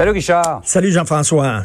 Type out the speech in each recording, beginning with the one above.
Salut Richard. Salut Jean-François.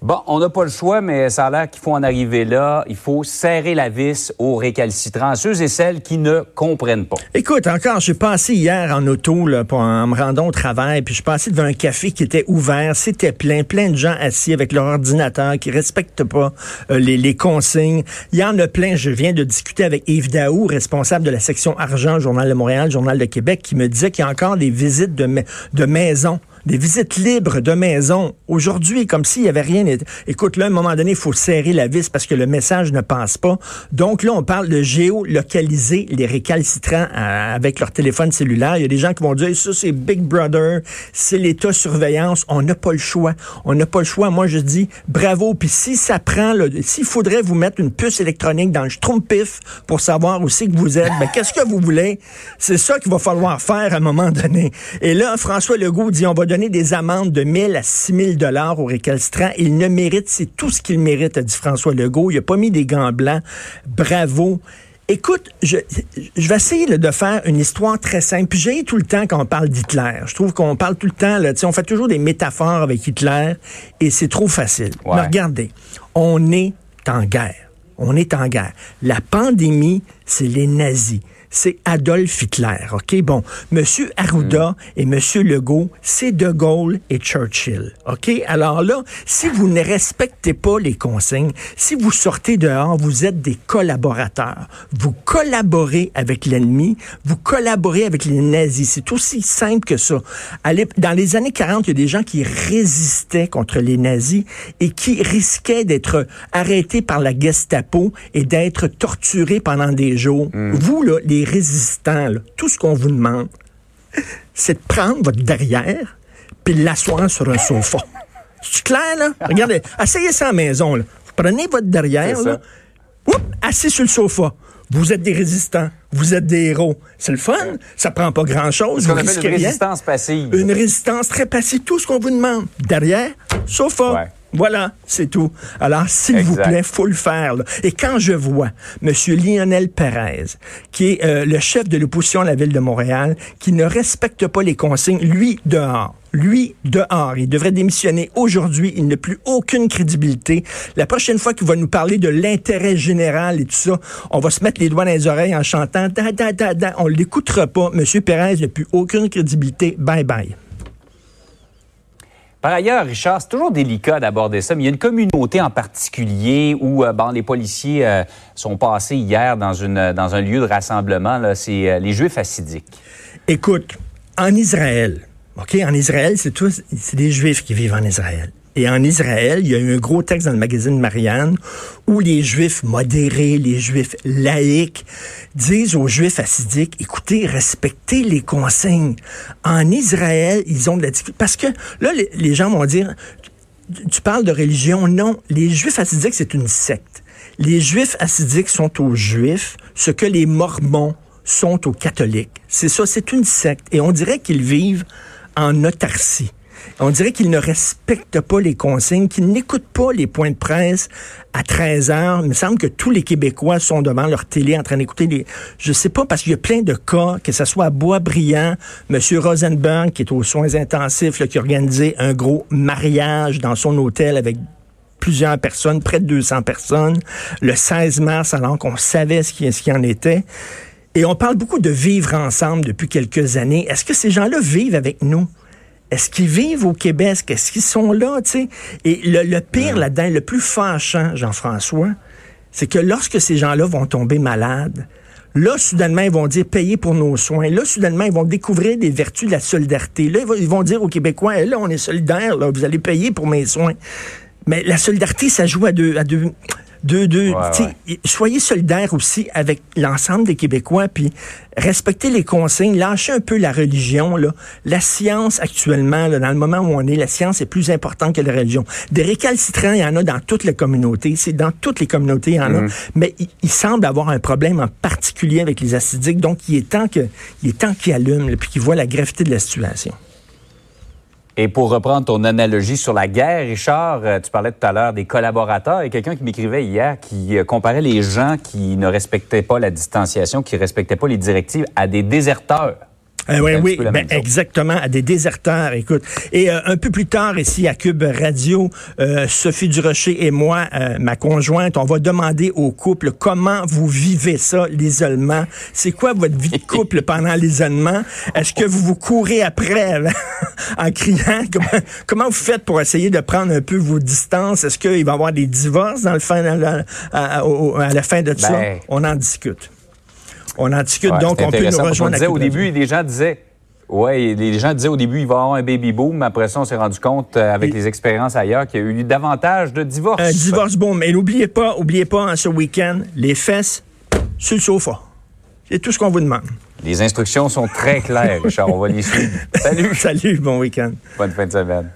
Bon, on n'a pas le choix, mais ça a l'air qu'il faut en arriver là. Il faut serrer la vis aux récalcitrants, ceux et celles qui ne comprennent pas. Écoute, encore, j'ai passé hier en auto là, pour, en me rendant au travail, puis je suis passé devant un café qui était ouvert, c'était plein, plein de gens assis avec leur ordinateur qui respectent pas euh, les, les, consignes. Il y en a plein. Je viens de discuter avec Yves Daou, responsable de la section argent, Journal de Montréal, Journal de Québec, qui me disait qu'il y a encore des visites de, de maisons des visites libres de maison. Aujourd'hui, comme s'il y avait rien. Écoute, là, à un moment donné, il faut serrer la vis parce que le message ne passe pas. Donc là, on parle de géolocaliser les récalcitrants euh, avec leur téléphone cellulaire. Il y a des gens qui vont dire, ça, c'est Big Brother, c'est l'État surveillance. On n'a pas le choix. On n'a pas le choix. Moi, je dis bravo. Puis si ça prend, s'il faudrait vous mettre une puce électronique dans le schtroumpif pour savoir aussi que vous êtes, ben, qu'est-ce que vous voulez? C'est ça qu'il va falloir faire à un moment donné. Et là, François Legault dit, on va donner des amendes de 1000 à 6000 dollars aux récalcitrants. Il ne mérite, c'est tout ce qu'il mérite, a dit François Legault. Il n'a pas mis des gants blancs. Bravo. Écoute, je, je vais essayer de faire une histoire très simple. Puis j'ai tout le temps quand on parle d'Hitler. Je trouve qu'on parle tout le temps, là, on fait toujours des métaphores avec Hitler et c'est trop facile. Mais regardez, on est en guerre. On est en guerre. La pandémie, c'est les nazis c'est Adolf Hitler. OK? Bon, Monsieur Arruda mm. et Monsieur Legault, c'est De Gaulle et Churchill. OK? Alors là, si vous ne respectez pas les consignes, si vous sortez dehors, vous êtes des collaborateurs. Vous collaborez avec l'ennemi, vous collaborez avec les nazis. C'est aussi simple que ça. Dans les années 40, il y a des gens qui résistaient contre les nazis et qui risquaient d'être arrêtés par la Gestapo et d'être torturés pendant des jours. Mm. Vous, là, les résistants, tout ce qu'on vous demande, c'est de prendre votre derrière puis l'asseoir sur un sofa. C'est clair, là? Regardez, essayez ça à la maison, là. Vous prenez votre derrière, là, assis sur le sofa. Vous êtes des résistants. Vous êtes des héros. C'est le fun. Ça prend pas grand-chose. Une résistance passive. Une résistance très passive. Tout ce qu'on vous demande. Derrière, sofa. Voilà, c'est tout. Alors, s'il vous plaît, faut le faire. Et quand je vois M. Lionel Perez, qui est euh, le chef de l'opposition à la ville de Montréal, qui ne respecte pas les consignes, lui dehors, lui dehors. Il devrait démissionner aujourd'hui. Il n'a plus aucune crédibilité. La prochaine fois qu'il va nous parler de l'intérêt général et tout ça, on va se mettre les doigts dans les oreilles en chantant da da da da. On l'écoutera pas. M. Perez n'a plus aucune crédibilité. Bye bye. Par ailleurs, Richard, c'est toujours délicat d'aborder ça, mais il y a une communauté en particulier où euh, les policiers euh, sont passés hier dans, une, dans un lieu de rassemblement. C'est euh, les Juifs assidiques. Écoute, en Israël, OK, en Israël, c'est tous, c'est des Juifs qui vivent en Israël. Et en Israël, il y a eu un gros texte dans le magazine Marianne où les Juifs modérés, les Juifs laïcs disent aux Juifs assidiques, écoutez, respectez les consignes. En Israël, ils ont de la difficulté. Parce que là, les, gens vont dire, tu parles de religion. Non, les Juifs assidiques, c'est une secte. Les Juifs assidiques sont aux Juifs ce que les Mormons sont aux catholiques. C'est ça, c'est une secte. Et on dirait qu'ils vivent en autarcie. On dirait qu'ils ne respectent pas les consignes, qu'ils n'écoutent pas les points de presse à 13 heures. Il me semble que tous les Québécois sont devant leur télé en train d'écouter les... Je sais pas, parce qu'il y a plein de cas, que ce soit à Boisbriand, M. Rosenberg, qui est aux soins intensifs, qui a organisé un gros mariage dans son hôtel avec plusieurs personnes, près de 200 personnes, le 16 mars, alors qu'on savait ce qui, ce en était. Et on parle beaucoup de vivre ensemble depuis quelques années. Est-ce que ces gens-là vivent avec nous? Est-ce qu'ils vivent au Québec? Est-ce qu'ils sont là? sais? Et le, pire là-dedans, le plus fâchant, Jean-François, c'est que lorsque ces gens-là vont tomber malades, Là, soudainement, ils vont dire payer pour nos soins. Là, soudainement, ils vont découvrir des vertus de la solidarité. Là, ils vont dire aux Québécois, là, on est solidaires, là, vous allez payer pour mes soins. Mais la solidarité, ça joue à deux, à deux, Deux, deux. Ouais, ouais. Soyez solidaires aussi avec l'ensemble des Québécois, puis respectez les consignes, lâchez un peu la religion. Là. La science actuellement, là, dans le moment où on est, la science est plus importante que la religion. Des récalcitrants, il y en a dans toutes les communautés. C'est dans toutes les communautés, il y en a. Mais il, il semble avoir un problème en particulier avec les acidiques. Donc, il est temps que, il est temps qu'ils allument, puis qu'ils voient la gravité de la situation. Et pour reprendre ton analogie sur la guerre, Richard, euh, tu parlais tout à l'heure des collaborateurs. A quelqu'un qui m'écrivait hier qui euh, comparait les gens qui ne respectaient pas la distanciation, qui ne respectaient pas les directives à des déserteurs. Euh, oui, oui, ben, exactement, à des déserteurs, écoute. Et euh, un peu plus tard, ici à Cube Radio, euh, Sophie Durocher et moi, euh, ma conjointe, on va demander au couple comment vous vivez ça, l'isolement. C'est quoi votre vie de couple pendant l'isolement? Est-ce que vous vous courez après en criant? Comment, comment vous faites pour essayer de prendre un peu vos distances? Est-ce qu'il va y avoir des divorces dans le fin, à, la- à- la fin de tout ça? Ben. On en discute. On en discute, Ouais, donc on peut nous rejoindre Cube au début, les gens disaient. Ouais, les gens disaient au début, il va y avoir un baby boom. Après ça, on s'est rendu compte, euh, avec Et- les expériences ailleurs, qu'il y a eu davantage de divorces. Un divorce boom. Mais n'oubliez pas, oubliez pas, hein, ce week-end, les fesses sur le sofa. C'est tout ce qu'on vous demande. Les instructions sont très claires, Richard. On va les suivre. Salut. Salut, bon week-end. Bonne fin de semaine.